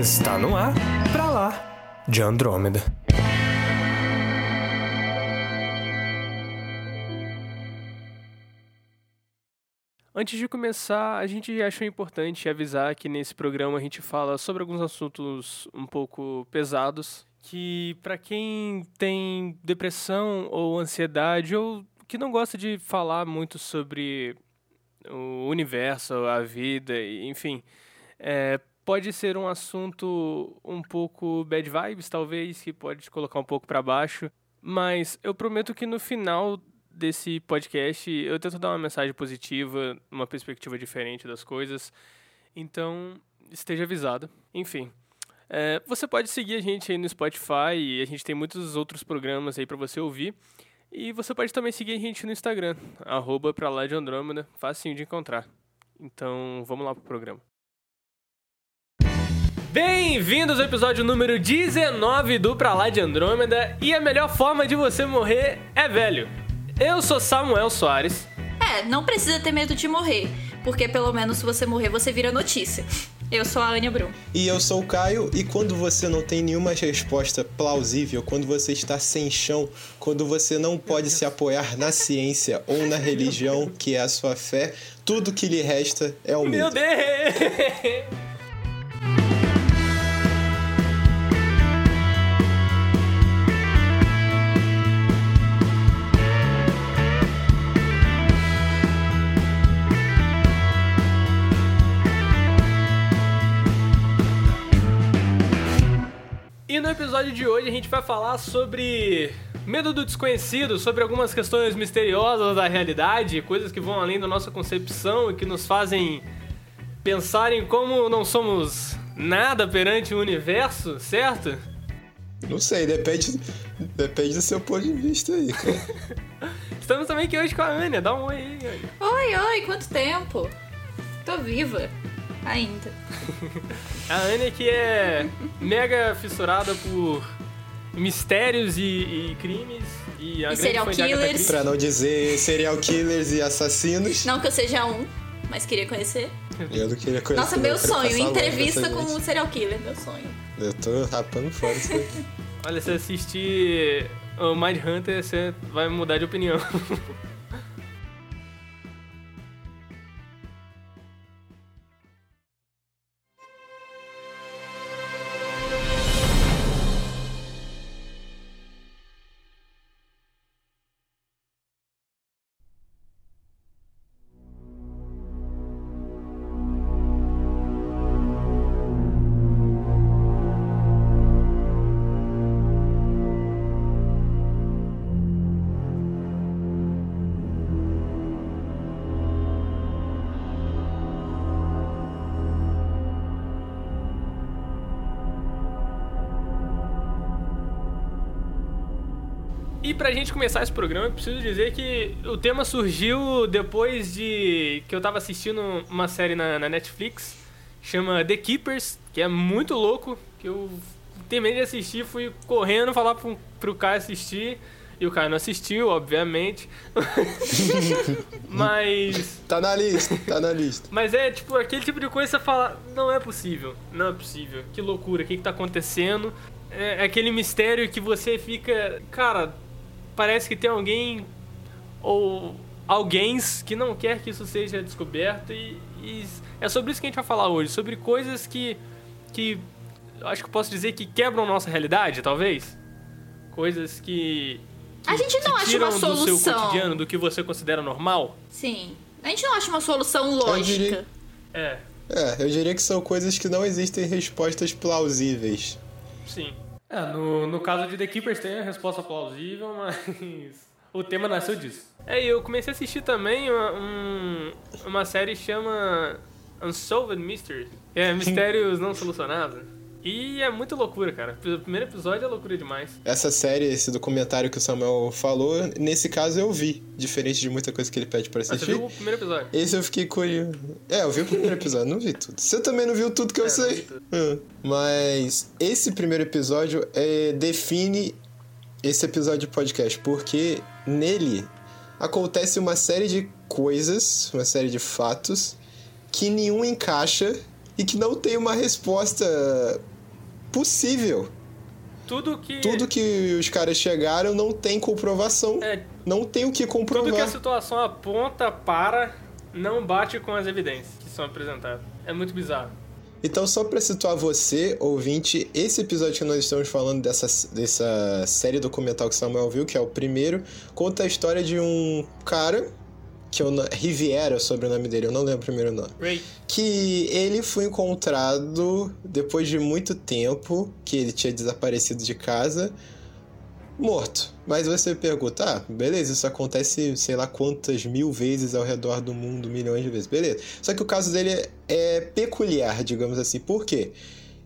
Está no ar, pra lá, de Andrômeda. Antes de começar, a gente achou importante avisar que nesse programa a gente fala sobre alguns assuntos um pouco pesados, que para quem tem depressão ou ansiedade ou que não gosta de falar muito sobre o universo, a vida, enfim, é, pode ser um assunto um pouco bad vibes, talvez, que pode te colocar um pouco para baixo. Mas eu prometo que no final desse podcast eu tento dar uma mensagem positiva, uma perspectiva diferente das coisas. Então, esteja avisado. Enfim. É, você pode seguir a gente aí no Spotify a gente tem muitos outros programas aí para você ouvir. E você pode também seguir a gente no Instagram, arroba pra lá de Andrômeda, facinho de encontrar. Então, vamos lá pro programa. Bem-vindos ao episódio número 19 do Pra Lá de Andrômeda e a melhor forma de você morrer é velho. Eu sou Samuel Soares. É, não precisa ter medo de morrer, porque pelo menos se você morrer você vira notícia. Eu sou a Ania Brum. E eu sou o Caio, e quando você não tem nenhuma resposta plausível, quando você está sem chão, quando você não pode se apoiar na ciência ou na religião, que é a sua fé, tudo que lhe resta é o medo. Meu Deus! Episódio de hoje a gente vai falar sobre medo do desconhecido, sobre algumas questões misteriosas da realidade, coisas que vão além da nossa concepção e que nos fazem pensar em como não somos nada perante o universo, certo? Não sei, depende, depende do seu ponto de vista aí, cara. Estamos também aqui hoje com a Ania, dá um oi aí, Ania. Oi, oi, quanto tempo? Tô viva. Ainda. A Ania que é mega fissurada por mistérios e, e crimes e, a grande serial killers. Pra não dizer serial killers e assassinos, Não que eu seja um, mas queria conhecer. eu não queria conhecer. Nossa, meu sonho, entrevista com um serial killer, meu sonho. Eu tô rapando fora isso daqui. Olha, se assistir o Mind Hunter, você vai mudar de opinião. pra gente começar esse programa, eu preciso dizer que o tema surgiu depois de que eu tava assistindo uma série na, na Netflix, chama The Keepers, que é muito louco, que eu terminei de assistir, fui correndo falar pro, pro Caio assistir, e o Caio não assistiu, obviamente. Mas Tá na lista, tá na lista. mas é tipo aquele tipo de coisa que você fala, não é possível, não é possível, que loucura, o que, que tá acontecendo? É, é aquele mistério que você fica, cara, parece que tem alguém ou alguém que não quer que isso seja descoberto e, e é sobre isso que a gente vai falar hoje, sobre coisas que, que eu acho que eu posso dizer que quebram nossa realidade, talvez. Coisas que, que A gente não te acha tiram uma do seu solução. cotidiano, do que você considera normal. Sim. A gente não acha uma solução lógica. diria- É, É, eu diria que são coisas que não existem respostas plausíveis. Sim. É, no, no caso de The Keepers tem a resposta plausível, mas o tema nasceu disso. É, e eu comecei a assistir também uma, um- uma série que chama Unsolved Mysteries. É, Mistérios Não Solucionados. E é muito loucura, cara. O primeiro episódio é loucura demais. Essa série, esse documentário que o Samuel falou, nesse caso eu vi, diferente de muita coisa que ele pede pra Ah, você assistir. viu o primeiro episódio? Esse eu fiquei curioso. É, eu vi o primeiro episódio, não vi tudo. Você também não viu tudo que eu É, sei. Ah, Mas esse primeiro episódio é, define esse episódio de podcast, porque nele acontece uma série de coisas, uma série de fatos que nenhum encaixa e que não tem uma resposta possível. Tudo que. Tudo que os caras chegaram não tem comprovação. É, Não tem o que comprovar. tudo que a situação aponta para não bate com as evidências que são apresentadas. É muito bizarro. Então, só pra situar você, ouvinte, esse episódio que nós estamos falando dessa, dessa série documental que Samuel viu, que é o primeiro, conta a história de um cara, que eu Riviera, é o sobrenome dele, eu não lembro o primeiro nome. Ray, Que ele foi encontrado depois de muito tempo que ele tinha desaparecido de casa, morto. Mas você pergunta, ah, beleza, isso acontece sei lá quantas mil vezes ao redor do mundo, milhões de vezes, beleza. Só que o caso dele é peculiar, digamos assim. Por quê?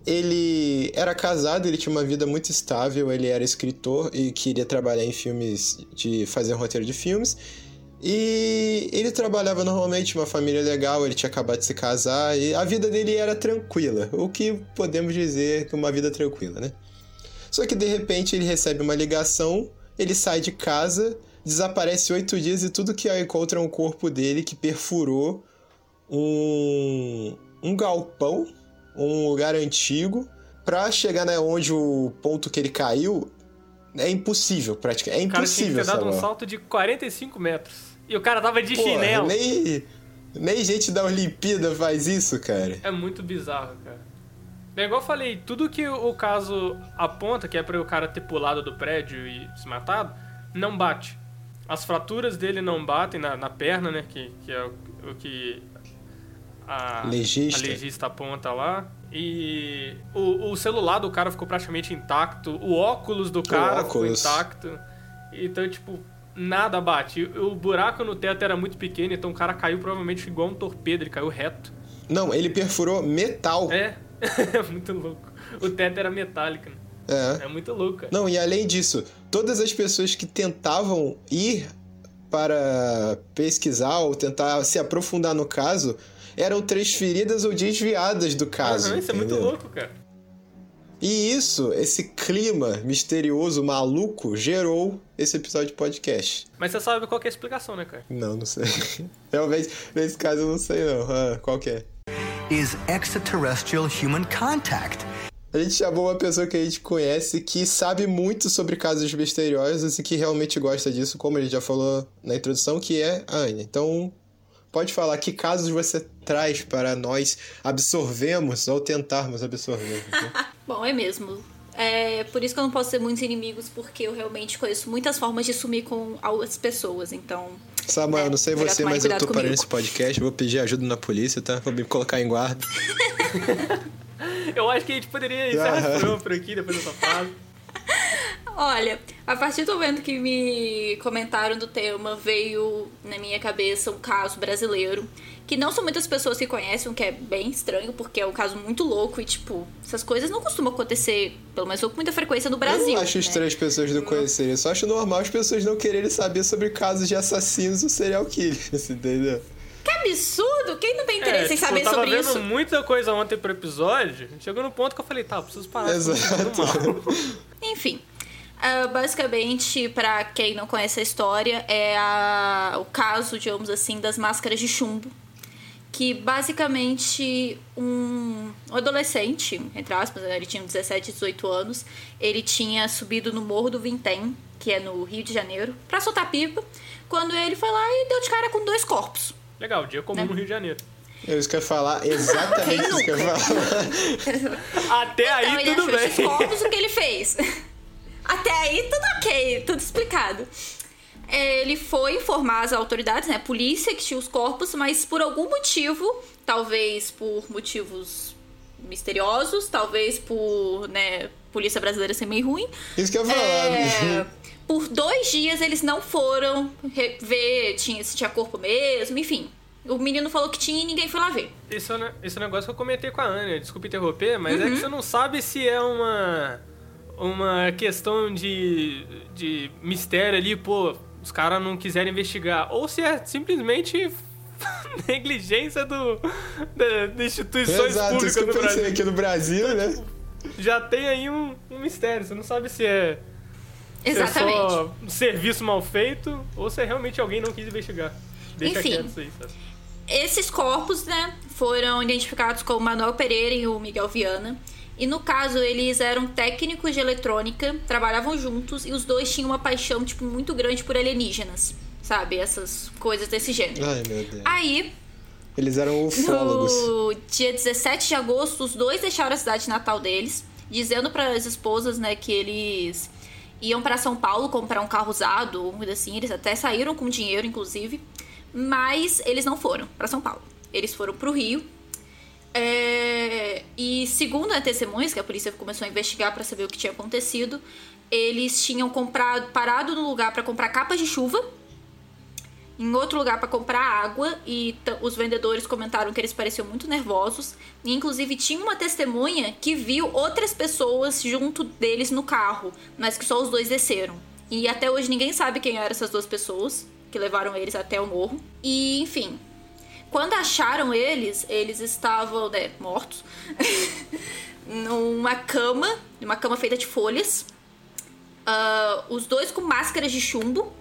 Ele era casado, ele tinha uma vida muito estável, ele era escritor e queria trabalhar em filmes, de fazer um roteiro de filmes. E ele trabalhava normalmente, uma família legal, ele tinha acabado de se casar e a vida dele era tranquila. O que podemos dizer que uma vida tranquila, né? Só que de repente ele recebe uma ligação, ele sai de casa, desaparece oito dias e tudo que encontra é um corpo dele que perfurou um, um galpão, um lugar antigo, pra chegar né, onde o ponto que ele caiu é impossível, praticamente. É o cara tinha que impossível, ter dado um salto de 45 metros. E o cara tava de Porra, chinelo. nem, nem gente da Olimpíada faz isso, cara. É muito bizarro, cara. É igual eu falei, tudo que o caso aponta, que é pra o cara ter pulado do prédio e se matado, não bate. As fraturas dele não batem na, na perna, né? Que, que é o, o que a Legista. a legista aponta lá. E o, o celular do cara ficou praticamente intacto. O óculos do cara óculos. ficou intacto. Então, tipo, nada bate. O buraco no teto era muito pequeno, então o cara caiu provavelmente igual um torpedo, ele caiu reto. Não, ele perfurou metal. É, é muito louco. O teto era metálico, né? É. É muito louco, cara. Não, e além disso, todas as pessoas que tentavam ir para pesquisar ou tentar se aprofundar no caso eram transferidas ou desviadas do caso. Aham, isso é muito louco, cara. E isso, esse clima misterioso, maluco, gerou esse episódio de podcast. Mas você sabe qual que é a explicação, né, cara? Não, não sei. Realmente, nesse caso eu não sei não. Ah, qual que é? is extraterrestrial human contact. A gente chamou uma pessoa que a gente conhece que sabe muito sobre casos misteriosos e que realmente gosta disso, como a gente já falou na introdução, que é a Anya. Então, pode falar que casos você traz para nós absorvemos ou tentarmos absorver. né? Bom, é mesmo. É por isso que eu não posso ter muitos inimigos, porque eu realmente conheço muitas formas de sumir com as pessoas, então. Samuel, É, não sei você, mas eu tô parando comigo. esse podcast, vou pedir ajuda na polícia, tá? Vou me colocar em guarda. Eu acho que a gente poderia encerrar programa por aqui, depois dessa fase. Olha, a partir do momento que me comentaram do tema, veio na minha cabeça um caso brasileiro. Que não são muitas pessoas que conhecem, o que é bem estranho, porque é um caso muito louco e, tipo, essas coisas não costumam acontecer, pelo menos com muita frequência no Brasil. eu não acho né? estranho as pessoas não conhecerem, eu só acho normal as pessoas não quererem saber sobre casos de assassinos ou serial killers, entendeu? Que absurdo! Quem não tem interesse em tipo, saber eu tava sobre vendo isso? muita coisa ontem pro episódio, chegou no ponto que eu falei, tá, eu preciso parar isso Exato. mal. Enfim. Ah, basicamente, pra quem não conhece a história, é a- o caso, digamos assim, das máscaras de chumbo. Que basicamente um, um adolescente, entre aspas, né, ele tinha 17, 18 anos, ele tinha subido no Morro do Vintém, que é no Rio de Janeiro, pra soltar pipa, quando ele foi lá e deu de cara com dois corpos. Legal, dia comum Né? no Rio de Janeiro. É isso que eu ia falar, exatamente isso que eu ia falar. Até Então, aí ele tudo achou esses bem. corpos, o que ele fez? Até aí, tudo ok, tudo explicado. É, Ele foi informar as autoridades, né, a polícia, que tinha os corpos, mas por algum motivo, talvez por motivos misteriosos, talvez por, né, polícia brasileira ser meio ruim, Isso que eu ia falar. é, por dois dias eles não foram ver tinha, se tinha corpo mesmo, enfim. O menino falou que tinha e ninguém foi lá ver. Esse é, esse é negócio que eu comentei com a Ania, desculpa interromper, mas Uhum. é que você não sabe se é uma, uma questão de, de mistério ali, pô, os caras não quiserem investigar, ou se é simplesmente negligência do, da, das instituições Exato, isso públicas que eu do pensei Brasil. aqui no Brasil, né? Já tem aí um, um mistério, você não sabe se é, se é Exatamente. só um serviço mal feito ou se é realmente alguém não quis investigar. Deixa Enfim. quieto isso aí, sabe? esses corpos, né, foram identificados como Manuel Pereira e o Miguel Viana. E no caso, eles eram técnicos de eletrônica, trabalhavam juntos e os dois tinham uma paixão, tipo, muito grande por alienígenas. Sabe? Essas coisas desse gênero. Ai, meu Deus. Aí, Eles eram ufólogos. no dia 17 de agosto, os dois deixaram a cidade natal deles, dizendo para as esposas, né, que eles iam para São Paulo comprar um carro usado, coisa assim. Eles até saíram com dinheiro, inclusive, mas eles não foram para São Paulo. Eles foram para o Rio. É, E segundo a testemunhas, que a polícia começou a investigar para saber o que tinha acontecido, eles tinham comprado, parado no lugar para comprar capas de chuva em outro lugar para comprar água e os vendedores comentaram que eles pareciam muito nervosos. E, inclusive tinha uma testemunha que viu outras pessoas junto deles no carro, mas que só os dois desceram. E até hoje ninguém sabe quem eram essas duas pessoas que levaram eles até o morro. E enfim, quando acharam eles, eles estavam né, mortos numa cama, uma cama feita de folhas. Ah, os dois com máscaras de chumbo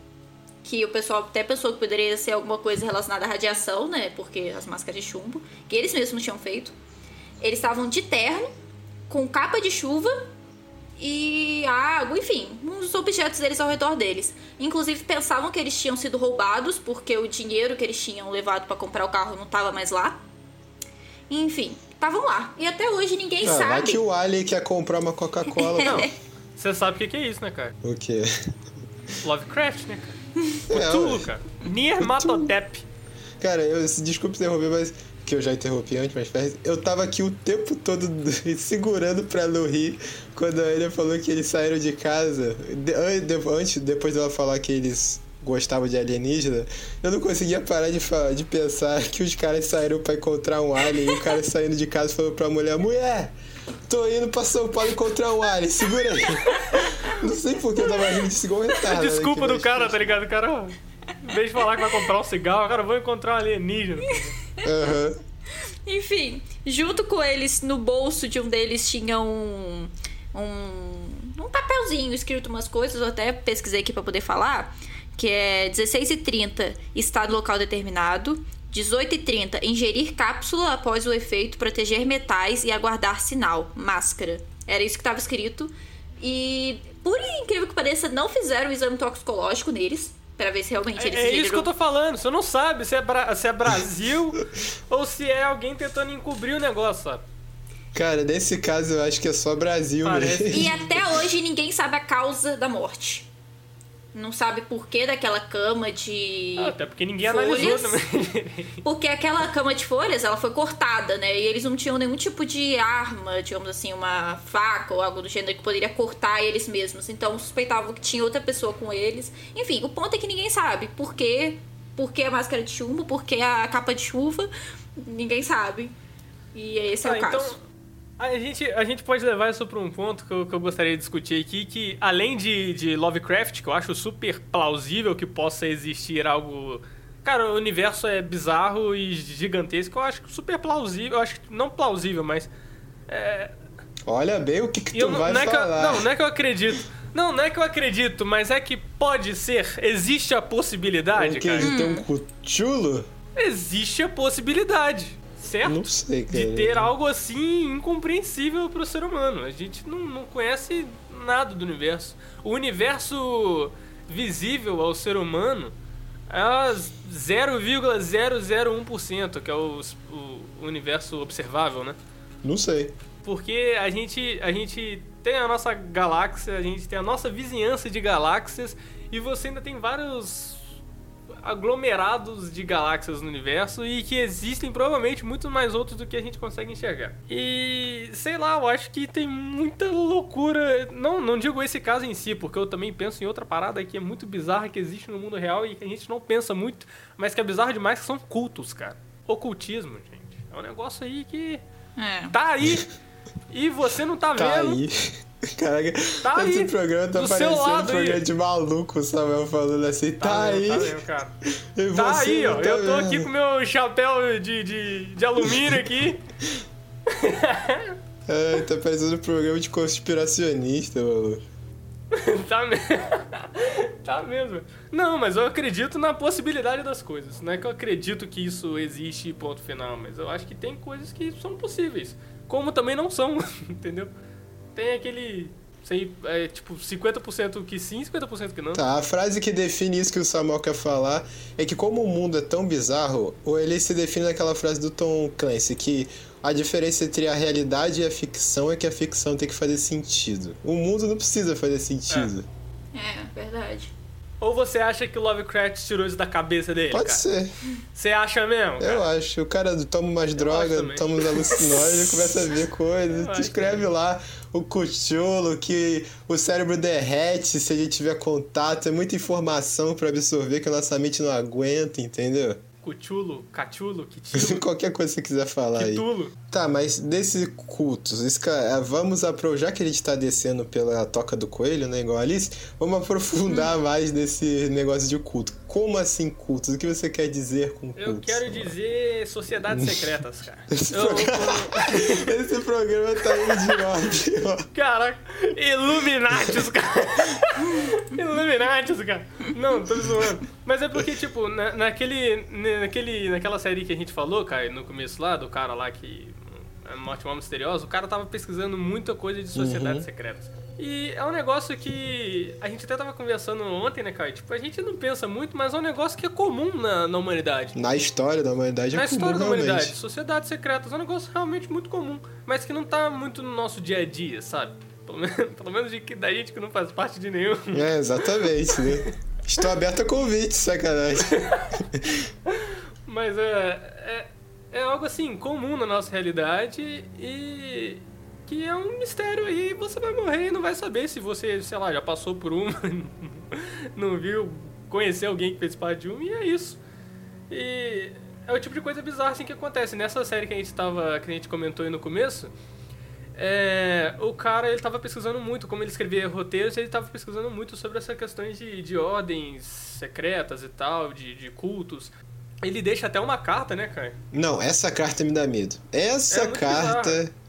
que o pessoal até pensou que poderia ser alguma coisa relacionada à radiação, né? Porque as máscaras de chumbo, que eles mesmos tinham feito. Eles estavam de terno, com capa de chuva e água, enfim, uns objetos deles ao redor deles. Inclusive pensavam que eles tinham sido roubados porque o dinheiro que eles tinham levado pra comprar o carro não tava mais lá. Enfim, estavam lá. E até hoje ninguém Ah, vai sabe. que o Ali quer comprar uma Coca-Cola. Não, você sabe o que que é isso, né, cara? O quê? Lovecraft, né, cara? É, ué. cara. Nirmatotep. Cara, eu desculpe interromper, mas. Que eu já interrompi antes, mas eu tava aqui o tempo todo segurando pra não rir quando a Ana falou que eles saíram de casa. Antes, depois dela falar que eles gostavam de alienígena, eu não conseguia parar de, fa- de pensar que os caras saíram pra encontrar um alien e o cara saindo de casa falou pra mulher: Mulher, tô indo pra São Paulo encontrar um alien, segura aí. Não sei por que eu tava rindo igual um retardado Desculpa aqui, do cara, tá ligado? O cara, em vez de falar que vai comprar um cigarro, cara, vou encontrar um alienígena. Aham. Enfim, junto com eles, no bolso de um deles tinha um. um, um papelzinho escrito umas coisas, eu até pesquisei aqui pra poder falar. Que é 16h30, estado local determinado. 18h30, ingerir cápsula após o efeito, proteger metais e aguardar sinal. Máscara. Era isso que estava escrito. E, por incrível que pareça, não fizeram o exame toxicológico neles. Pra ver se realmente eles É, é isso que eu tô falando. Você não sabe se é, Bra- se é Brasil ou se é alguém tentando encobrir o negócio, sabe? Cara, nesse caso eu acho que é só Brasil Parece. mesmo. E até hoje ninguém sabe a causa da morte. Não sabe por que daquela cama de. Ah, Até porque ninguém Folhas. analisou também. Porque aquela cama de folhas, ela foi cortada, né? E eles não tinham nenhum tipo de arma, digamos assim, uma faca ou algo do gênero que poderia cortar eles mesmos. Então suspeitavam que tinha outra pessoa com eles. Enfim, o ponto é que ninguém sabe por quê. Por que a máscara de chumbo, por que a capa de chuva, ninguém sabe. E esse é Ah, o caso. A gente, a gente pode levar isso para um ponto que eu, que eu gostaria de discutir aqui, que além de, de Lovecraft, que eu acho super plausível que possa existir algo... Cara, o universo é bizarro e gigantesco, eu acho super plausível, eu acho que não plausível, mas... É, Olha bem o que, que tu não, vai não é que eu, falar. não, não é que eu acredito. Não, não é que eu acredito, mas é que pode ser, existe a possibilidade, o que? cara. De ter um cuchulo? Existe a possibilidade, certo? Não sei, cara. de ter algo assim incompreensível para o ser humano. A gente não, não conhece nada do universo. O universo visível ao ser humano é 0,001%, que é o, o universo observável, né? Não sei. Porque a gente, a gente tem a nossa galáxia, a gente tem a nossa vizinhança de galáxias e você ainda tem vários aglomerados de galáxias no universo e que existem provavelmente muito mais outros do que a gente consegue enxergar. E sei lá, eu acho que tem muita loucura. Não, não digo esse caso em si, porque eu também penso em outra parada que é muito bizarra que existe no mundo real e que a gente não pensa muito, mas que é bizarro demais, que são cultos, cara. Ocultismo, gente. É um negócio aí que É. tá aí e você não tá, Tá vendo. aí. Caraca, Tá esse aí, programa tá parecendo um programa aí. de maluco, o Samuel falando assim, tá, vendo, aí. Tá vendo, cara. Tá aí, ó. tá Eu tô vendo. aqui com meu chapéu de, de, de alumínio aqui. É, tá parecendo um programa de conspiracionista, mano. tá mesmo. Tá mesmo. Não, mas eu acredito na possibilidade das coisas. Não é que eu acredito que isso existe ponto final, mas eu acho que tem coisas que são possíveis. Como também não são, entendeu? Tem aquele. Sei, é, tipo, 50% que sim, 50% que não. Tá, a frase que define isso que o Samuel quer falar é que como o mundo é tão bizarro, ou ele se define naquela frase do Tom Clancy, que a diferença entre a realidade e a ficção é que a ficção tem que fazer sentido. O mundo não precisa fazer sentido. É, verdade. Ou você acha que o Lovecraft tirou isso da cabeça dele? Pode cara? ser. Você acha mesmo? Eu cara? acho. O cara toma umas drogas, toma uns alucinógenos, começa a ver coisas. Eu Tu escreve lá o cuchulo, que o cérebro derrete se a gente tiver contato. É muita informação pra absorver que a nossa mente não aguenta, entendeu? Cuchulo, cachulo, quitilo, Qualquer coisa que você quiser falar aí. quitulo. Tá, mas desse cultos, é, vamos apro já que a gente tá descendo pela toca do coelho, né, igual a Alice, vamos aprofundar mais nesse negócio de culto. Como assim cultos? O que você quer dizer com cultos? Eu quero dizer sociedades secretas, cara. Esse, Eu- programa... Esse programa tá indo de mal a pior. Caraca, Illuminatis, cara. Illuminatis, cara. Não, tô zoando. Mas é porque, tipo, na, naquele, naquele, naquela série que a gente falou, cara, no começo lá, do cara lá que... é Morte Mal Misteriosa, o cara tava pesquisando muita coisa de sociedades secretas. E é um negócio que a gente até tava conversando ontem, né, cara? Tipo, a gente não pensa muito, mas é um negócio que é comum na, na humanidade. Na história da humanidade Na é comum, história da realmente. humanidade, sociedades secretas é um negócio realmente muito comum, mas que não tá muito no nosso dia a dia, sabe? Pelo menos, pelo menos de que, da gente que não faz parte de nenhum. É, exatamente, né? Estou aberto a convite, sacanagem. Mas é, é, é algo assim, comum na nossa realidade e que é um mistério aí. Você vai morrer e não vai saber se você, sei lá, já passou por uma, não viu, conheceu alguém que fez parte de um, e é isso. E é o tipo de coisa bizarra assim que acontece. Nessa série que a gente tava, que a gente comentou aí no começo, é, o cara ele tava pesquisando muito, como ele escrevia roteiros, ele tava pesquisando muito sobre essa questões de, de ordens secretas e tal, de, de cultos. Ele deixa até uma carta, né, cara? Não, essa carta me dá medo. Essa É carta. bizarro.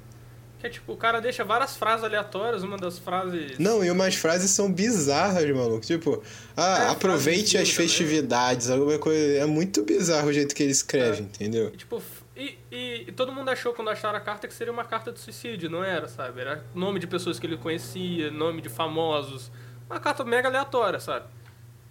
Que é tipo, o cara deixa várias frases aleatórias, uma das frases. Não, e umas frases são bizarras, maluco. Tipo, ah, É, aproveite as festividades, alguma coisa. É muito bizarro o jeito que ele escreve, É. entendeu? E, tipo, e, e- e todo mundo achou quando acharam a carta que seria uma carta de suicídio, não era, sabe? Era nome de pessoas que ele conhecia, nome de famosos. Uma carta mega aleatória, sabe?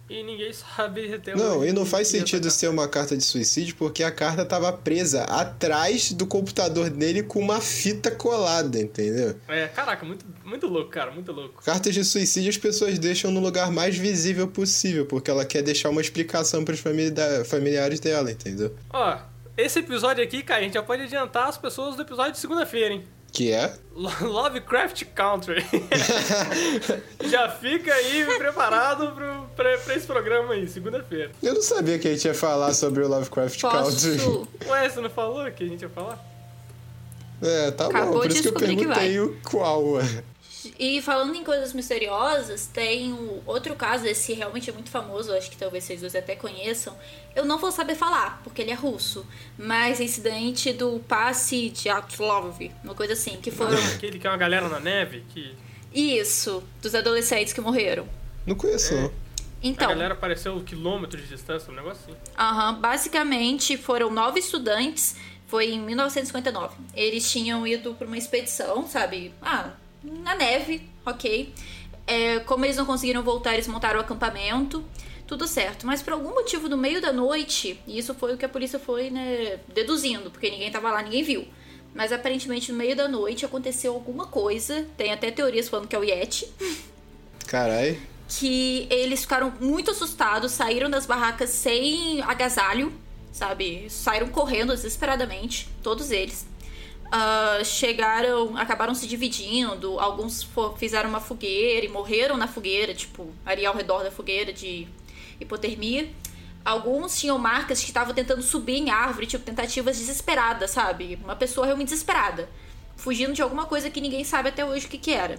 E ninguém sabe até Não, hoje e não faz sentido ser uma carta de suicídio porque a carta tava presa atrás do computador dele com uma fita colada, entendeu? É, caraca, muito, muito louco, cara, muito louco. Cartas de suicídio as pessoas deixam no lugar mais visível possível, porque ela quer deixar uma explicação pros familia- familiares dela, entendeu? Ó, esse episódio aqui, cara, a gente já pode adiantar as pessoas do episódio de segunda-feira, hein? Que é? Lo- Lovecraft Country. já fica aí preparado pro, pra, pra esse programa aí, segunda-feira. Eu não sabia que a gente ia falar sobre o Lovecraft Country. Posso. Ué, você não falou que a gente ia falar? É, tá Acabou bom, por de isso que eu perguntei o qual. E falando em coisas misteriosas, tem o outro caso, esse realmente é muito famoso, acho que talvez vocês dois até conheçam. Eu não vou saber falar, porque ele é russo. Mas é incidente do passe de Atlov, uma coisa assim, que foram. Aquele que é uma galera na neve, que Isso, dos adolescentes que morreram. Não conheço, não. Então, a galera apareceu quilômetros de distância, um negócio assim. Aham, basicamente foram nove estudantes, foi em 1959. Eles tinham ido para uma expedição, sabe? Ah, na neve, ok. É, como eles não conseguiram voltar, eles montaram o acampamento, tudo certo. Mas por algum motivo, no meio da noite, e isso foi o que a polícia foi, né, deduzindo, porque ninguém tava lá, ninguém viu. Mas aparentemente no meio da noite aconteceu alguma coisa, tem até teorias falando que é o Yeti Carai. que eles ficaram muito assustados, saíram das barracas sem agasalho, sabe? Saíram correndo desesperadamente, todos eles. Ah, chegaram, acabaram se dividindo, alguns fizeram uma fogueira e morreram na fogueira, tipo, ali ao redor da fogueira de hipotermia. Alguns tinham marcas que estavam tentando subir em árvore, tipo, tentativas desesperadas, sabe? Uma pessoa realmente desesperada. Fugindo de alguma coisa que ninguém sabe até hoje o que, que era.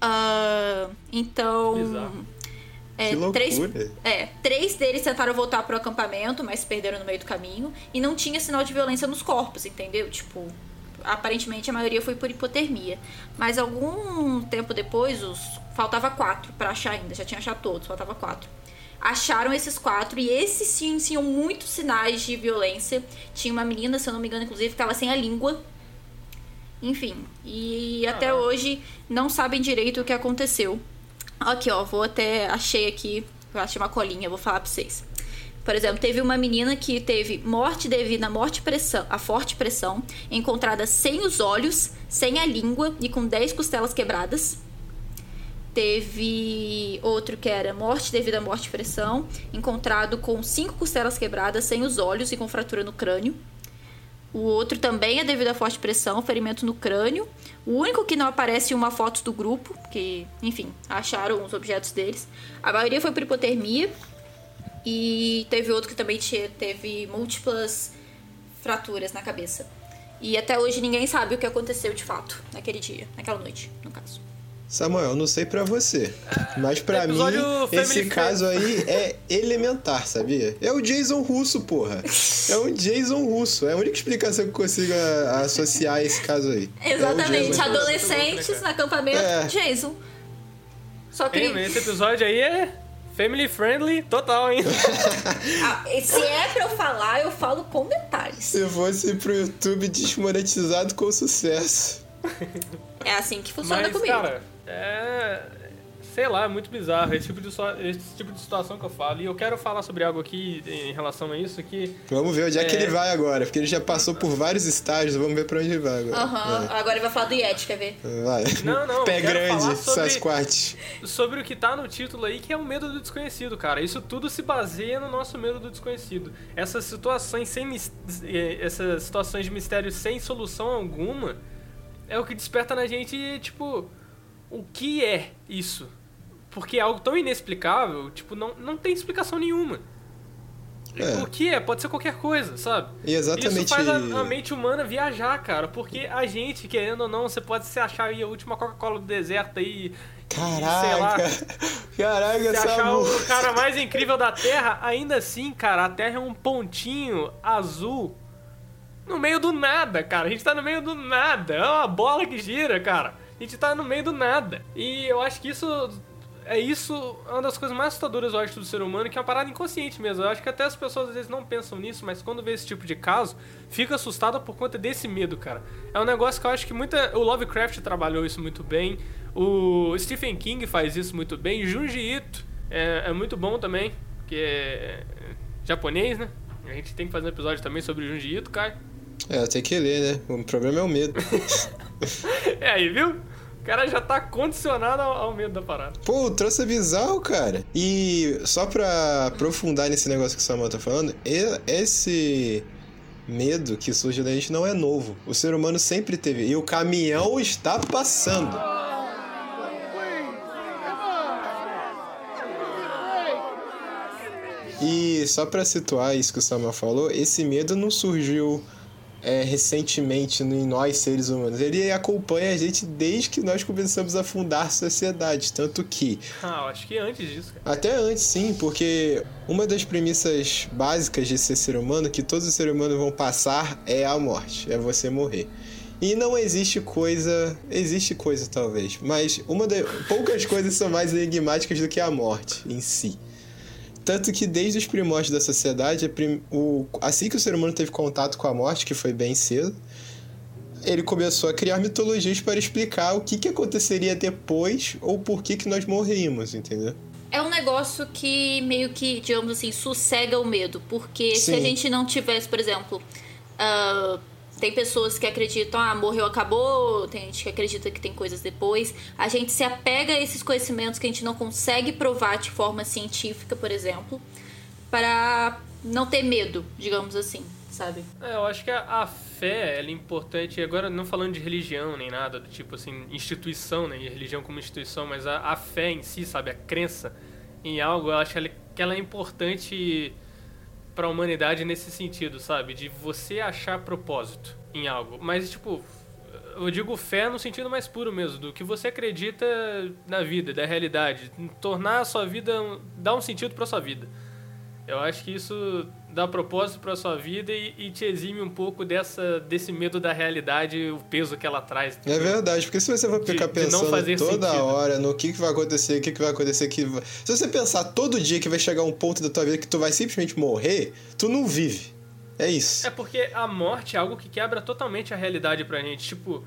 Ah, então. Bizarro. É, Que loucura. três, é, três deles tentaram voltar pro acampamento, mas perderam no meio do caminho. E não tinha sinal de violência nos corpos, entendeu? Tipo, aparentemente a maioria foi por hipotermia. Mas algum tempo depois, os faltava quatro para achar ainda, já tinha achado todos, faltava quatro. Acharam esses quatro e esses sim tinham muitos sinais de violência. Tinha uma menina, se eu não me engano, inclusive, que estava sem a língua. Enfim, e até hoje não sabem direito o que aconteceu. Aqui, ó, vou até. Achei aqui, eu achei uma colinha, vou falar pra vocês. Por exemplo, teve uma menina que teve morte devido à morte pressão, a forte pressão, encontrada sem os olhos, sem a língua e com 10 costelas quebradas. Teve outro que era morte devido à morte pressão, encontrado com cinco costelas quebradas, sem os olhos e com fratura no crânio. O outro também é devido à forte pressão, ferimento no crânio. O único que não aparece em uma foto do grupo, que, enfim, acharam os objetos deles. A maioria foi por hipotermia, e teve outro que também teve múltiplas fraturas na cabeça. E até hoje ninguém sabe o que aconteceu de fato naquele dia, naquela noite, no caso. Samuel, não sei para você, mas para mim esse caso aí é elementar, sabia? É o Jason Russo, porra. É um Jason Russo. É a única explicação que eu consigo associar esse caso aí. É Exatamente. É Adolescentes no acampamento, é. Jason. Só que. esse episódio aí é Family friendly total, hein? ah, se é pra eu falar, eu falo com detalhes. Se fosse pro YouTube desmonetizado com sucesso. É assim que funciona Mas, comigo. Cara, é sei lá, é muito bizarro esse tipo, de, esse tipo de situação que eu falo. E eu quero falar sobre algo aqui em relação a isso que... Vamos ver onde é, é que ele vai agora, porque ele já passou por vários estágios, vamos ver pra onde ele vai agora. Aham, uhum. agora ele vai falar do Yeti, quer ver? Vai. Não, não. Pé grande, Sasquatch. Sobre o que tá no título aí, que é o medo do desconhecido, cara. Isso tudo se baseia no nosso medo do desconhecido. Essas situações sem... Eh, essas situações de mistério sem solução alguma é o que desperta na gente, tipo... O que é isso? Porque é algo tão inexplicável, tipo, não, não tem explicação nenhuma. É. O que é? Pode ser qualquer coisa, sabe? E exatamente. Isso faz a, a, mente humana viajar, cara. Porque a gente, querendo ou não, você pode se achar aí a última Coca-Cola do deserto aí. Caraca! Sei lá, Caraca, Se achar o cara mais incrível da Terra, ainda assim, cara, a Terra é um pontinho azul no meio do nada, cara. A gente tá no meio do nada. É uma bola que gira, cara. A gente tá no meio do nada. E eu acho que isso é isso uma das coisas mais assustadoras, eu acho, do ser humano, que é uma parada inconsciente mesmo. Eu acho que até as pessoas às vezes não pensam nisso, mas quando vê esse tipo de caso, fica assustada por conta desse medo, cara. É um negócio que eu acho que muita. O Lovecraft trabalhou isso muito bem, o Stephen King faz isso muito bem, Junji Ito é, é muito bom também, que é japonês, né? A gente tem que fazer um episódio também sobre Junji Ito, cara. É, tem que ler, né? O problema é o medo. é aí, viu? O cara já tá condicionado ao, medo da parada. Pô, o troço é bizarro, cara. E só pra aprofundar nesse negócio que o Samuel tá falando, esse medo que surge da gente não é novo. O ser humano sempre teve. E o caminhão está passando. E só para situar isso que o Samuel falou, esse medo não surgiu é, recentemente em nós seres humanos. Ele acompanha a gente desde que nós começamos a fundar a sociedade, tanto que. Ah, acho que antes disso. Cara. Até antes, sim, porque uma das premissas básicas de ser ser humano que todos os seres humanos vão passar é a morte, é você morrer. E não existe coisa. Existe coisa, talvez. Mas uma das. Poucas coisas são mais enigmáticas do que a morte em si. Tanto que desde os primórdios da sociedade, o, assim que o ser humano teve contato com a morte, que foi bem cedo, ele começou a criar mitologias para explicar o que, que aconteceria depois ou por que, que nós morreríamos, entendeu? É um negócio que meio que, digamos assim, sossega o medo. Porque Sim. se a gente não tivesse, por exemplo, uh, tem pessoas que acreditam, ah, morreu, acabou. Tem gente que acredita que tem coisas depois. A gente se apega a esses conhecimentos que a gente não consegue provar de forma científica, por exemplo, para não ter medo, digamos assim, sabe? É, eu acho que a, a fé é importante. Agora, não falando de religião nem nada, do tipo assim, instituição, né? Religião como instituição, mas a, a fé em si, sabe? A crença em algo, eu acho que ela é importante para a humanidade nesse sentido, sabe? De você achar propósito em algo. Mas, tipo, eu digo fé no sentido mais puro mesmo, do que você acredita na vida, da realidade. Tornar a sua vida, dar um sentido para sua vida. Eu acho que isso dá propósito pra sua vida e, e te exime um pouco dessa, desse medo da realidade, o peso que ela traz. É verdade, porque se você for De- ficar de não pensando fazer toda sentido. hora no que, que vai acontecer, o que, que vai acontecer, que vai- se você pensar todo dia que vai chegar um ponto da tua vida que tu vai simplesmente morrer, tu não vive. É isso. É porque a morte é algo que quebra totalmente a realidade pra gente. Tipo,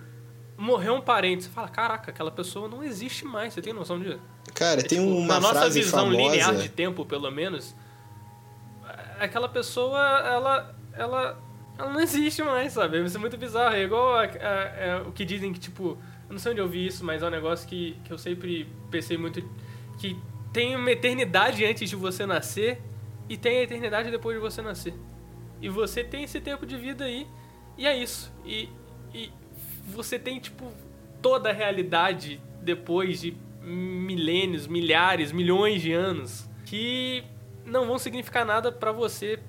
morreu um parente, você fala, caraca, aquela pessoa não existe mais, você tem noção disso? Cara, tem Tipo, uma na nossa frase visão famosa. linear de tempo, pelo menos, aquela pessoa, ela, ela, ela não existe mais, sabe? Isso é muito bizarro. É igual a- a- a- o que dizem que, tipo, eu não sei onde eu vi isso, mas é um negócio que, que eu sempre pensei muito, que tem uma eternidade antes de você nascer e tem a eternidade depois de você nascer. E você tem esse tempo de vida aí, e é isso. E, e você tem, tipo, toda a realidade depois de milênios, milhares, milhões de anos que não vão significar nada pra você.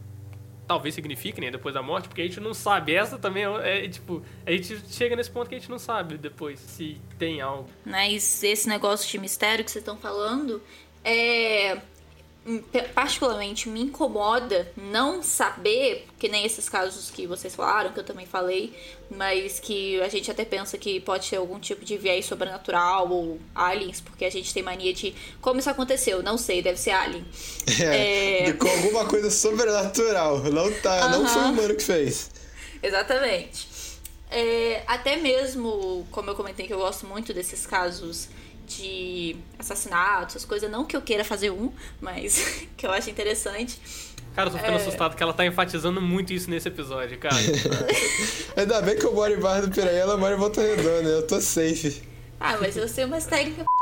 Talvez signifique, né, depois da morte, porque a gente não sabe. Essa também é, é, tipo, a gente chega nesse ponto que a gente não sabe depois se tem algo. Mas esse negócio de mistério que vocês estão falando é particularmente me incomoda não saber, que nem esses casos que vocês falaram, que eu também falei, mas que a gente até pensa que pode ser algum tipo de viés sobrenatural ou aliens, porque a gente tem mania de como isso aconteceu, não sei, deve ser alien. É, É. Com alguma coisa sobrenatural. Não, tá, não foi o humano que fez. Exatamente. É, até mesmo, como eu comentei que eu gosto muito desses casos de assassinatos, essas coisas, não que eu queira fazer um, mas que eu acho interessante. Cara, eu tô ficando É. assustado que ela tá enfatizando muito isso nesse episódio, cara. Ainda bem que eu moro em Barra do Piraí, ela mora em Volta Redonda, eu tô safe. Ah, mas eu sei umas técnicas.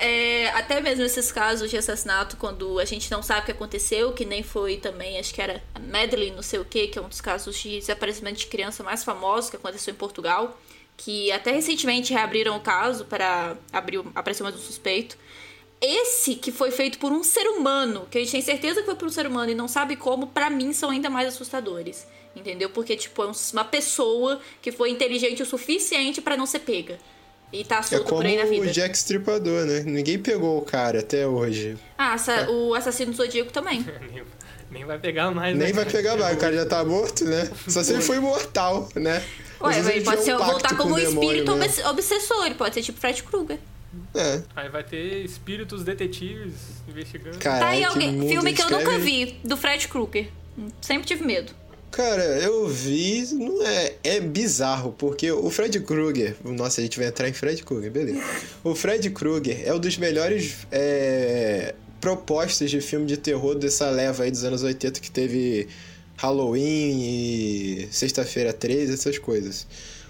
É, até mesmo esses casos de assassinato, quando a gente não sabe o que aconteceu, que nem foi também, acho que era a Madeline, não sei o que, que é um dos casos de desaparecimento de criança mais famosos que aconteceu em Portugal, que até recentemente reabriram o caso para abrir, aparecer mais um suspeito. Esse que foi feito por um ser humano, que a gente tem certeza que foi por um ser humano e não sabe como, pra mim são ainda mais assustadores. Entendeu? Porque, tipo, é um- uma pessoa que foi inteligente o suficiente pra não ser pega. E tá É solto como por aí na vida. o Jack Stripador, né? Ninguém pegou o cara até hoje. Ah, assa- o assassino do Zodíaco também. nem, vai pegar mais, Nem né, vai pegar mais, o cara já tá morto, né? Só se ele foi imortal, né? Ué, ele pode ser, um voltar com como um espírito mesmo. obs- obsessor. Ele pode ser tipo Fred Krueger. É. Aí vai ter espíritos detetives investigando. Caralho, Tá aí alguém. Filme que eu nunca vi, do Fred Krueger. Sempre tive medo. Cara, eu vi, não é, é bizarro, porque o Fred Krueger, nossa, a gente vai entrar em Fred Krueger, beleza. O Fred Krueger é um dos melhores é, propostas de filme de terror dessa leva aí dos anos 80 que teve Halloween e Sexta-feira 13, essas coisas.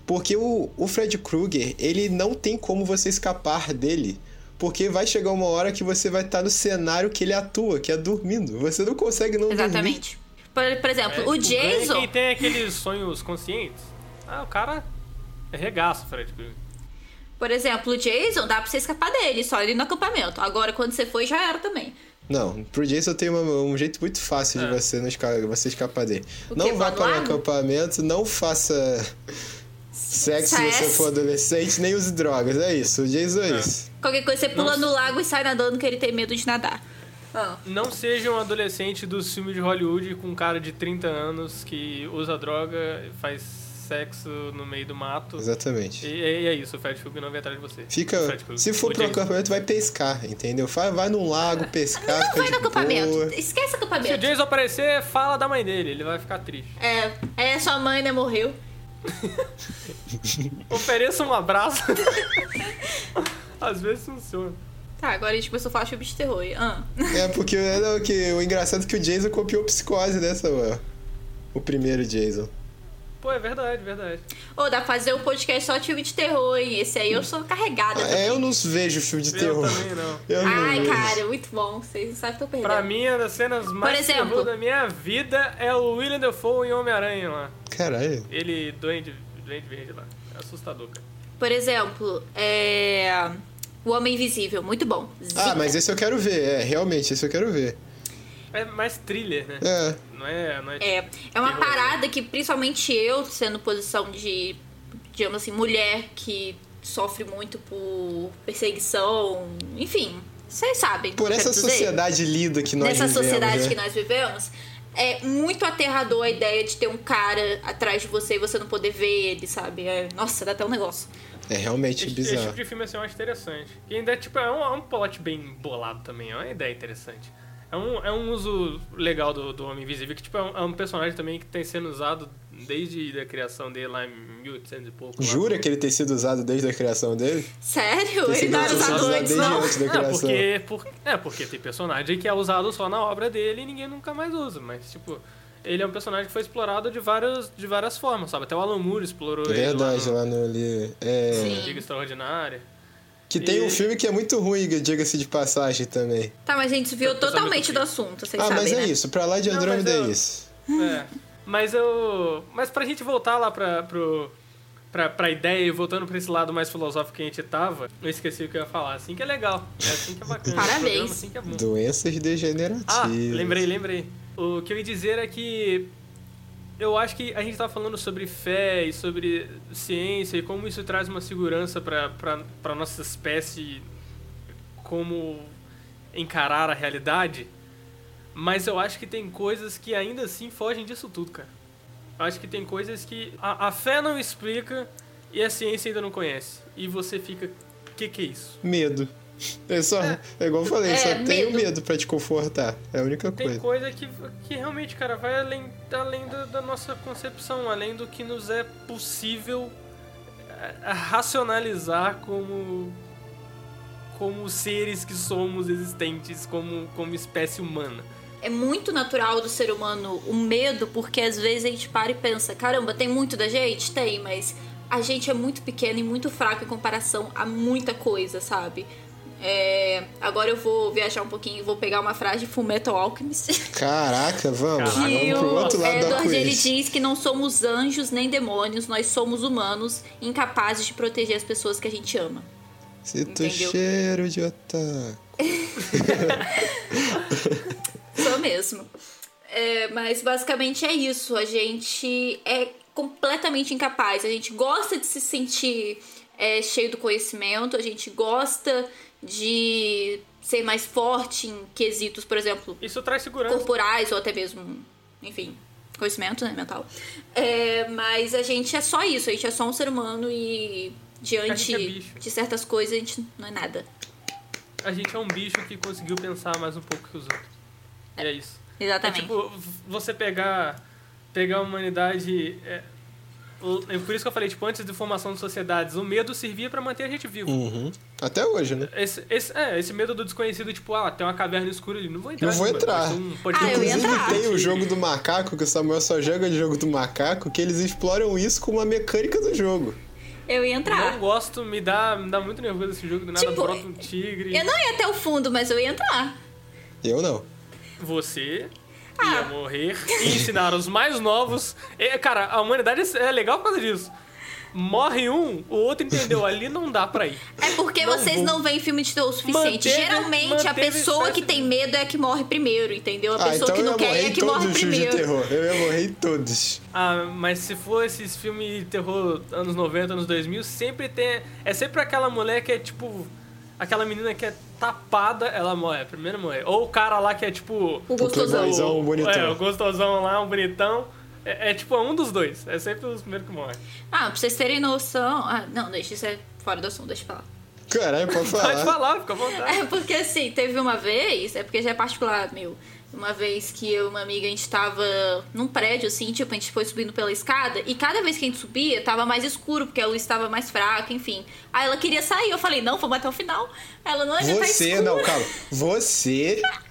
Porque o, o Fred Krueger, ele não tem como você escapar dele. Porque vai chegar uma hora que você vai estar no cenário que ele atua, que é dormindo. Você não consegue não dormir. Exatamente. Por, por exemplo, É, o ganha Jason. Quem tem aqueles sonhos conscientes, ah, o cara é regaço, Fred. Krueger. Por exemplo, o Jason dá pra você escapar dele, só ele no acampamento. Agora, quando você foi, já era também. Não, pro Jason tem uma- um jeito muito fácil É. de você, não esca- você escapar dele. O quê? não vá para um lago? acampamento, não faça sexo se você for adolescente, nem use drogas. É isso, o Jason é, É. isso. Qualquer coisa, você pula Nossa. no lago e sai nadando que ele tem medo de nadar. Ah. Não seja um adolescente dos filmes de Hollywood com um cara de 30 anos que usa droga, faz sexo no meio do mato. Exatamente. E, e é isso, o Fred Krueger não vem atrás de você. Fica, se for O pro acampamento, vai pescar, entendeu? Vai, vai num lago pescar, Não fica vai de no acampamento. boa. Esquece Se o acampamento. Jason aparecer, fala da mãe dele, ele vai ficar triste. É, é, sua mãe, né, morreu. Ofereça um abraço. Às vezes funciona. Tá, agora a gente começou a falar de terror. Ah. É, porque não, que, o engraçado é que o Jason copiou Psicose dessa, mano. O primeiro Jason. Pô, é verdade, verdade. Ô, dá pra fazer um podcast só de filme de terror, hein? Esse aí eu sou carregada. Ah, é, eu não vejo filme de Eu terror. também não. Eu não Ai, vejo. cara, muito bom. Vocês não sabem que eu tô perdendo. Pra mim, uma das cenas mais exemplo- terror da minha vida é o William Dafoe em Homem-Aranha lá. Caralho. Ele, doente, doente verde lá. É assustador, cara. Por exemplo, é... O Homem Invisível, muito bom. Ah, Zica. mas esse eu quero ver, é, realmente, esse eu quero ver. É mais thriller, né? É. Não é, não é, É, é uma terror. parada que principalmente eu, sendo posição de, digamos assim, mulher que sofre muito por perseguição, enfim, Vocês sabem. Por essa sociedade linda que nós Nessa vivemos. sociedade né? que nós vivemos, é muito aterrador a ideia de ter um cara atrás de você e você não poder ver ele, sabe? É- nossa, dá até um negócio. É realmente Esse, esse bizarro. tipo de filme assim, eu acho interessante. E ainda tipo, é um, é um plot bem bolado também, é uma ideia interessante. É um, é um uso legal do, do Homem Invisível, que tipo, é um, é um personagem também que tem sendo usado desde a criação dele lá em 1800 e pouco. lá. Jura que ele tem sido usado desde a criação dele? Sério? Tem Ele sido não era usado usado antes, desde não? antes da É criação. porque, por, é, porque tem personagem que é usado só na obra dele e ninguém nunca mais usa. Mas, tipo, ele é um personagem que foi explorado de várias, de várias formas, sabe? Até o Alan Moore explorou Verdade, ele lá lá no ali. É. Sim. Liga Extraordinária. Que tem um E- filme que é muito ruim, diga-se de passagem também. Tá, mas a gente Pessoal totalmente do assunto, vocês ah, sabem, mas é né? isso. Pra lá de Andrômeda eu- é isso. É. Mas eu. Mas pra gente voltar lá pra, pro, pra, pra ideia e voltando pra esse lado mais filosófico que a gente tava, eu esqueci o que eu ia falar. Assim que é legal. É assim que é bacana. Parabéns. Programa, Assim que é bom. Doenças degenerativas. Ah, lembrei, lembrei. O que eu ia dizer é que eu acho que a gente tá falando sobre fé e sobre ciência e como isso traz uma segurança pra, pra nossa espécie, como encarar a realidade. Mas eu acho que tem coisas que ainda assim fogem disso tudo, cara. Eu acho que tem coisas que a, a fé não explica e a ciência ainda não conhece. E você fica, o que que é isso? Medo. É só, é, igual eu falei, É, só tenho medo. medo pra te confortar. É a única Tem coisa. coisa que, que realmente, cara, vai além, além da, da nossa concepção, além do que nos é possível eh, racionalizar como como seres que somos existentes, como, como espécie humana. É muito natural do ser humano o medo, porque às vezes a gente para e pensa, caramba, tem muito da gente? Tem, mas a gente é muito pequeno e muito fraco em comparação a muita coisa, sabe? É, agora eu vou viajar um pouquinho e vou pegar uma frase de Fullmetal Alchemist. Caraca, vamos. Caraca. Que Vamos pro outro lado do Edward ele diz que não somos anjos nem demônios, nós somos humanos incapazes de proteger as pessoas que a gente ama. Sinto Entendeu? cheiro de otaku. Sou mesmo. É, mas basicamente é isso. A gente é completamente incapaz. A gente gosta de se sentir é, cheio do conhecimento, a gente gosta de ser mais forte em quesitos, por exemplo, Isso traz segurança. corporais ou até mesmo, enfim, conhecimento né, mental. É, mas a gente é só isso, a gente é só um ser humano e diante é de certas coisas a gente não é nada. A gente é um bicho que conseguiu pensar mais um pouco que os outros. E é isso. É Exatamente. tipo, você pegar, pegar a humanidade. É, é por isso que eu falei, tipo, antes de formação de sociedades, o medo servia pra manter a gente vivo. Uhum. Até hoje, né? Esse, esse, é, esse medo do desconhecido, tipo, ah, tem uma caverna escura ali. Não vou entrar. Não vou aqui, entrar. um- Ah, ter eu ia Inclusive entrar. tem o jogo do macaco, que o Samuel só joga de jogo do macaco, que eles exploram isso com uma mecânica do jogo. Eu ia entrar. Não gosto, me dá, me dá muito nervoso esse jogo, do nada Tipo, brota um tigre. Eu não ia até o fundo, mas eu ia entrar. Eu não. Você Ah. ia morrer e ensinar os mais novos. É, cara, a humanidade é legal por causa disso. Morre um, o outro entendeu, ali não dá pra ir. É porque Não vocês vou. não veem filme de terror o suficiente. Manteve- Geralmente a manteve pessoa espécie que tem medo é a que morre primeiro, entendeu? A Ah, pessoa então que não quer é a que morre filmes de primeiro. terror. Eu ia morrer em todos. Ah, mas se for esses filmes de terror anos 90, anos 2000, sempre tem. É sempre aquela mulher que é tipo. Aquela menina que é tapada, ela morre, primeiro morre. Ou o cara lá que é tipo. O gostosão. playboyzão, o bonitão. É, o gostosão lá, um bonitão. É, é tipo um dos dois. É sempre os primeiros que morrem. Ah, pra vocês terem noção. Ah, não, deixa isso é fora do assunto, deixa eu falar. Caralho, pode falar. Pode falar, fica à vontade. É porque assim, teve uma vez, é porque já é particular, meu. Uma vez que eu e uma amiga, a gente tava num prédio, assim, tipo, a gente foi subindo pela escada, e cada vez que a gente subia, tava mais escuro, porque a luz estava mais fraca, enfim. Aí ela queria sair, eu falei, não, vamos até o final. Ela, não, ainda tá Você, escuro. não, calma. Você.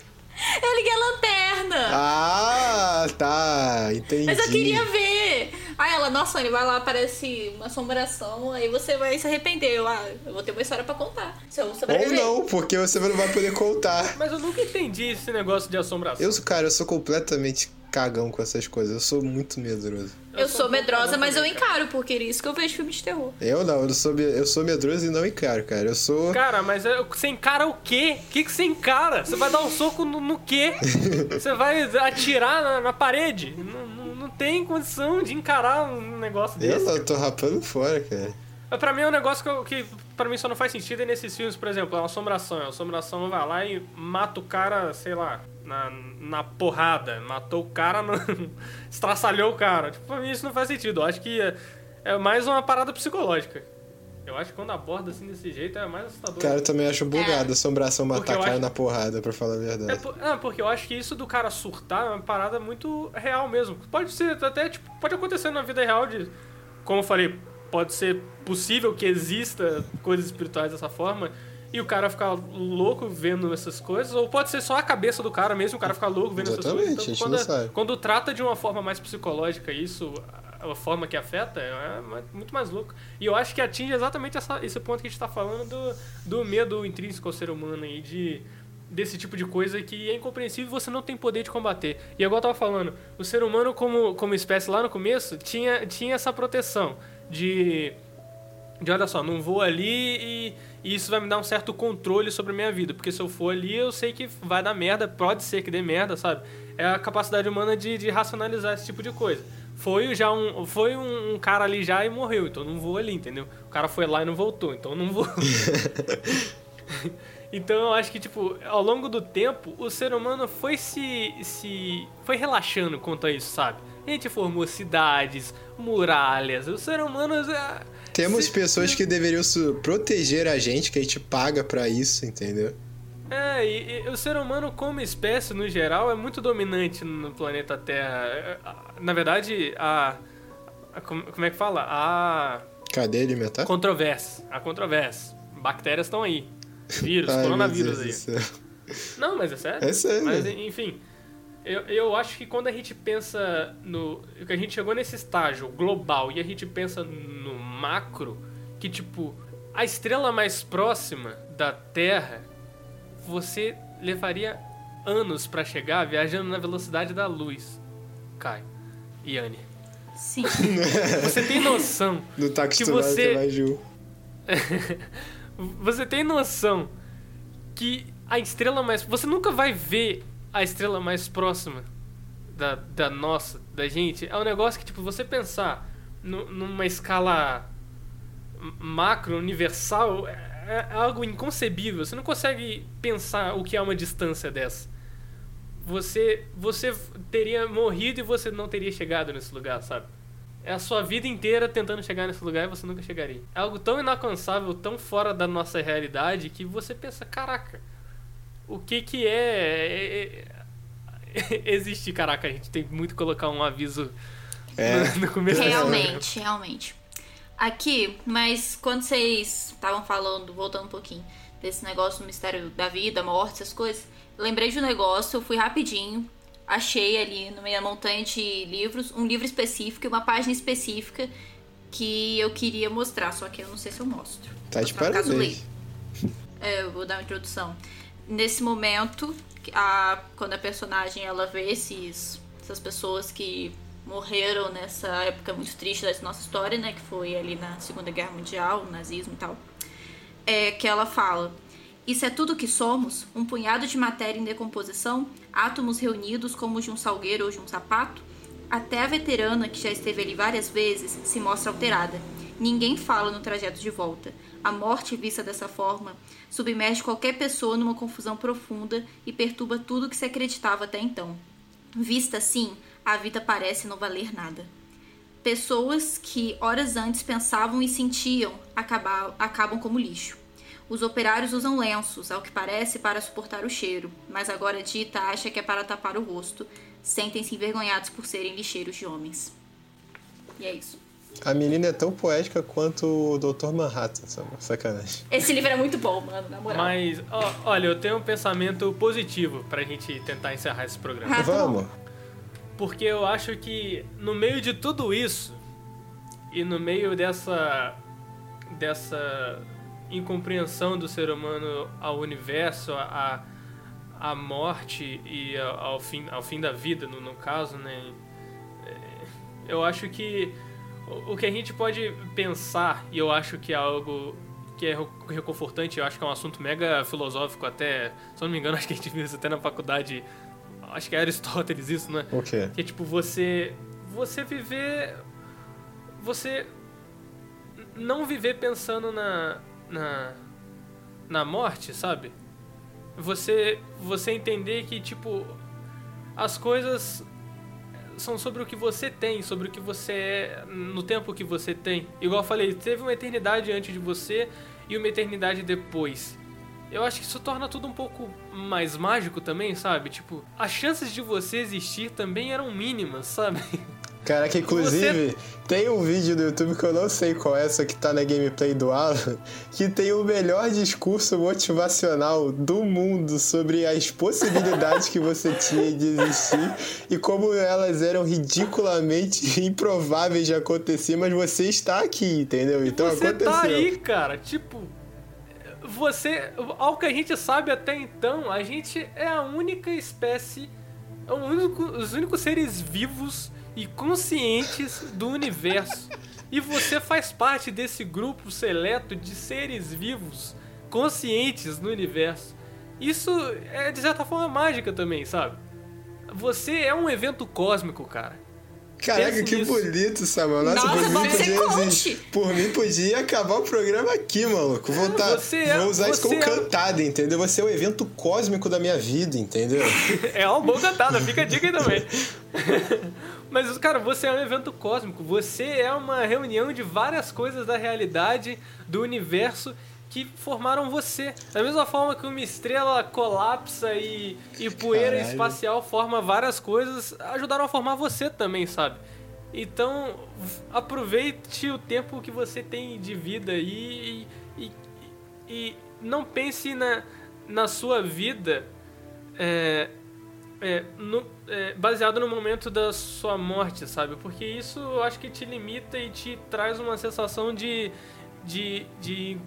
Eu liguei a lanterna. Ah, tá. Entendi. Mas eu queria ver. Aí ela, nossa, ele vai lá, parece uma assombração, aí você vai se arrepender. Eu, ah, eu vou ter uma história pra contar. Se eu Ou sobreviver. não, porque você não vai poder contar. Mas eu nunca entendi esse negócio de assombração. Eu, cara, eu sou completamente cagão com essas coisas. Eu sou muito medroso. Eu sou um medrosa, mas eu encaro, porque é isso que eu vejo filme de terror. Eu não, eu sou, eu sou medroso e não encaro, cara. Eu sou. Cara, mas é- você encara o quê? O que, que você encara? Você vai dar um soco no, no quê? Você vai atirar na, na parede? Não tem condição de encarar um negócio Eu desse. eu tô rapando fora, cara. Pra mim é um negócio que, eu- que pra mim só não faz sentido é nesses filmes, por exemplo, a assombração. A assombração vai lá e mata o cara, sei lá, na, na porrada. Matou o cara, no... estraçalhou o cara. Tipo, pra mim isso não faz sentido. Eu acho que é, é mais uma parada psicológica. Eu acho que quando aborda assim desse jeito é mais assustador. Cara, eu também acho bugado É. assombração matar cara acho- na porrada, pra falar a É, verdade. por- ah, porque eu acho que isso do cara surtar é uma parada muito real mesmo. Pode ser até, tipo, pode acontecer na vida real de. Como eu falei, pode ser possível que exista coisas espirituais dessa forma e o cara ficar louco vendo essas coisas, ou pode ser só a cabeça do cara mesmo, o cara ficar louco vendo essas Exatamente, coisas. a gente quando, não sabe. quando trata de uma forma mais psicológica isso, a forma que afeta, é muito mais louco. E eu acho que atinge exatamente essa- esse ponto que a gente tá falando do, do medo intrínseco ao ser humano aí, de desse tipo de coisa que é incompreensível e você não tem poder de combater. E igual eu tava falando, o ser humano como, como espécie lá no começo tinha, tinha essa proteção de de olha só, não vou ali e, e isso vai me dar um certo controle sobre a minha vida, porque se eu for ali eu sei que vai dar merda, pode ser que dê merda, sabe? É a capacidade humana de, de racionalizar esse tipo de coisa. Foi já um, foi um, um cara ali já e morreu, então não vou ali, entendeu? O cara foi lá e não voltou, então não vou. Então eu acho que, tipo, ao longo do tempo, o ser humano foi se. se. foi relaxando quanto a isso, sabe? A gente formou cidades, muralhas. O ser humano. é, Temos se- pessoas que deveriam proteger a gente, que a gente paga pra isso, entendeu? É, e, e o ser humano, como espécie no geral, é muito dominante no planeta Terra. É, Na verdade, a. a- como é que fala? A. Cadeia alimentar? Controvérsia. A controvérsia. Bactérias estão aí. Vírus, Ai, coronavírus aí. Não, mas é sério. É sério. Mas, enfim, eu, eu acho que quando a gente pensa no. que a gente chegou nesse estágio global e a gente pensa no macro, que tipo, a estrela mais próxima da Terra, você levaria anos pra chegar viajando na velocidade da luz. Kai. Yane. Sim. Você tem noção Não tá Que você- mais. Você tem noção que a estrela mais. Você nunca vai ver a estrela mais próxima da, da nossa, da gente. É um negócio que, tipo, você pensar nu- numa escala macro, universal, é, é algo inconcebível. Você não consegue pensar o que é uma distância dessa. Você, você teria morrido e você não teria chegado nesse lugar, sabe? É a sua vida inteira tentando chegar nesse lugar e você nunca chegaria. É algo tão inalcançável, tão fora da nossa realidade que você pensa, caraca, o que que é, é, é- existe, caraca, a gente tem muito que colocar um aviso É. no, no começo. Realmente, realmente. Aqui, mas quando vocês estavam falando, voltando um pouquinho, desse negócio do mistério da vida, morte, essas coisas, lembrei de um negócio, eu fui rapidinho, achei ali no meio da montanha de livros, um livro específico e uma página específica que eu queria mostrar, só que eu não sei se eu mostro. Tá de parabéns. É, eu vou dar uma introdução. Nesse momento, a, quando a personagem ela vê esses, essas pessoas que morreram nessa época muito triste da nossa história, né? Que foi ali na Segunda Guerra Mundial, o nazismo e tal. É que ela fala: Isso é tudo que somos? Um punhado de matéria em decomposição? Átomos reunidos como de um salgueiro ou de um sapato? Até a veterana, que já esteve ali várias vezes, se mostra alterada. Ninguém fala no trajeto de volta. A morte, vista dessa forma, submerge qualquer pessoa numa confusão profunda e perturba tudo que se acreditava até então. Vista assim, a vida parece não valer nada. Pessoas que horas antes pensavam e sentiam acabar, acabam como lixo. Os operários usam lenços, ao que parece, para suportar o cheiro, mas agora Dita acha que é para tapar o rosto. Sentem-se envergonhados por serem lixeiros de homens. E é isso. A menina é tão poética quanto o Dr. Manhattan? Sacanagem. Esse livro é muito bom, mano, na moral. Mas, ó, olha, eu tenho um pensamento positivo pra gente tentar encerrar esse programa. Ah, Vamos. Porque eu acho que no meio de tudo isso e no meio dessa dessa incompreensão do ser humano ao universo, à, à morte e ao, fim, ao fim da vida, no, no caso, né? É, Eu acho que o, o que a gente pode pensar, e eu acho que é algo que é reconfortante, eu acho que é um assunto mega filosófico até, se eu não me engano, acho que a gente viu isso até na faculdade, acho que é Aristóteles isso, né? O quê? Que é tipo você você viver você não viver pensando na na na morte, sabe? Você você entender que tipo as coisas são sobre o que você tem, sobre o que você é no tempo que você tem. Igual eu falei, teve uma eternidade antes de você e uma eternidade depois. Eu acho que isso torna tudo um pouco mais mágico também, sabe? Tipo, as chances de você existir também eram mínimas, sabe? Caraca, inclusive, Você- tem um vídeo do YouTube que eu não sei qual é, só que tá na gameplay do Alan, que tem o melhor discurso motivacional do mundo sobre as possibilidades que você tinha de existir e como elas eram ridiculamente improváveis de acontecer, mas você está aqui, entendeu? Então você aconteceu. tá aí, cara. Tipo, você. Ao que a gente sabe até então, a gente é a única espécie. é único- os únicos seres vivos e conscientes do universo. E você faz parte desse grupo seleto de seres vivos conscientes no universo. Isso é de certa forma mágica também, sabe? Você é um evento cósmico, cara. Caraca, que nisso. bonito, Samuel. Nossa, Nossa, por mim podia Por mim podia acabar o programa aqui, maluco. Vou, tá- é- vou usar isso como é- cantada, entendeu? Você é o evento cósmico da minha vida, entendeu? É uma boa cantada, fica a dica aí também. Mas, cara, você é um evento cósmico. Você é uma reunião de várias coisas da realidade, do universo, que formaram você. Da mesma forma que uma estrela colapsa e, e poeira Caralho. espacial forma várias coisas, ajudaram a formar você também, sabe? Então, aproveite o tempo que você tem de vida e, e, e não pense na, na sua vida é, é, no- é, baseado no momento da sua morte, sabe? Porque isso eu acho que te limita e te traz uma sensação de, de, de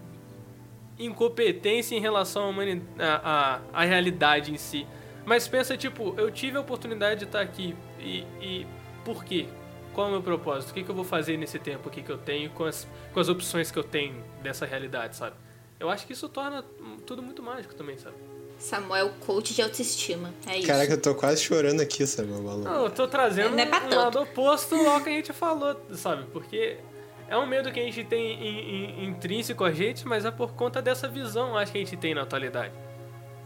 incompetência em relação à, humani- à, à, à realidade em si. Mas pensa, tipo, eu tive a oportunidade de estar aqui e, e por quê? Qual é o meu propósito? O que, que eu vou fazer nesse tempo aqui que eu tenho com as, com as opções que eu tenho dessa realidade, sabe? Eu acho que isso torna tudo muito mágico também, sabe? Samuel, coach de autoestima. É isso. Caraca, eu tô quase chorando aqui, Samuel, maluco. Não, eu tô trazendo Não é um tanto. lado oposto ao que a gente falou, sabe? Porque é um medo que a gente tem in- in- intrínseco a gente, mas é por conta dessa visão, acho que a gente tem na atualidade.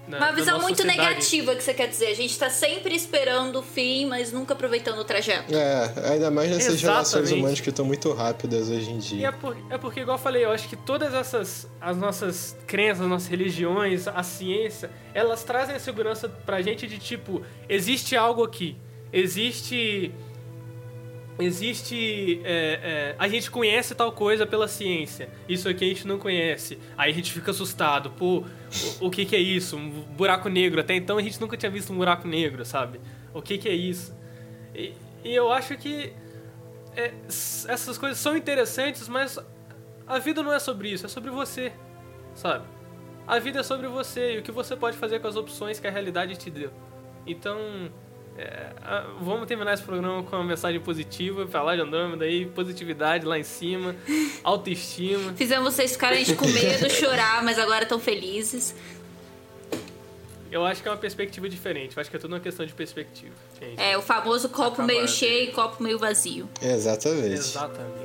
Na- Uma visão muito sociedade. negativa que você quer dizer. A gente tá sempre esperando o fim, mas nunca aproveitando o trajeto. É, ainda mais nessas relações humanas que estão muito rápidas hoje em E dia. é, por- é porque, igual eu falei, eu acho que todas essas, as nossas crenças, as nossas religiões, a ciência, elas trazem a segurança pra gente de tipo, existe algo aqui, existe. Existe. é, é, a gente conhece tal coisa pela ciência, isso aqui a gente não conhece. Aí a gente fica assustado, pô, o, o que que é isso? Um buraco negro. Até então a gente nunca tinha visto um buraco negro, sabe? O que que é isso? E, e eu acho que é, essas coisas são interessantes, mas a vida não é sobre isso, é sobre você, sabe? A vida é sobre você e o que você pode fazer com as opções que a realidade te deu. Então, é, a- vamos terminar esse programa com uma mensagem positiva, falar de Andrômeda aí, positividade lá em cima, autoestima. Fizemos vocês ficarem com medo, chorar, mas agora estão felizes. Eu acho que é uma perspectiva diferente, eu acho que é tudo uma questão de perspectiva. gente. É o famoso copo Acabar. meio cheio e copo meio vazio. Exatamente. Exatamente.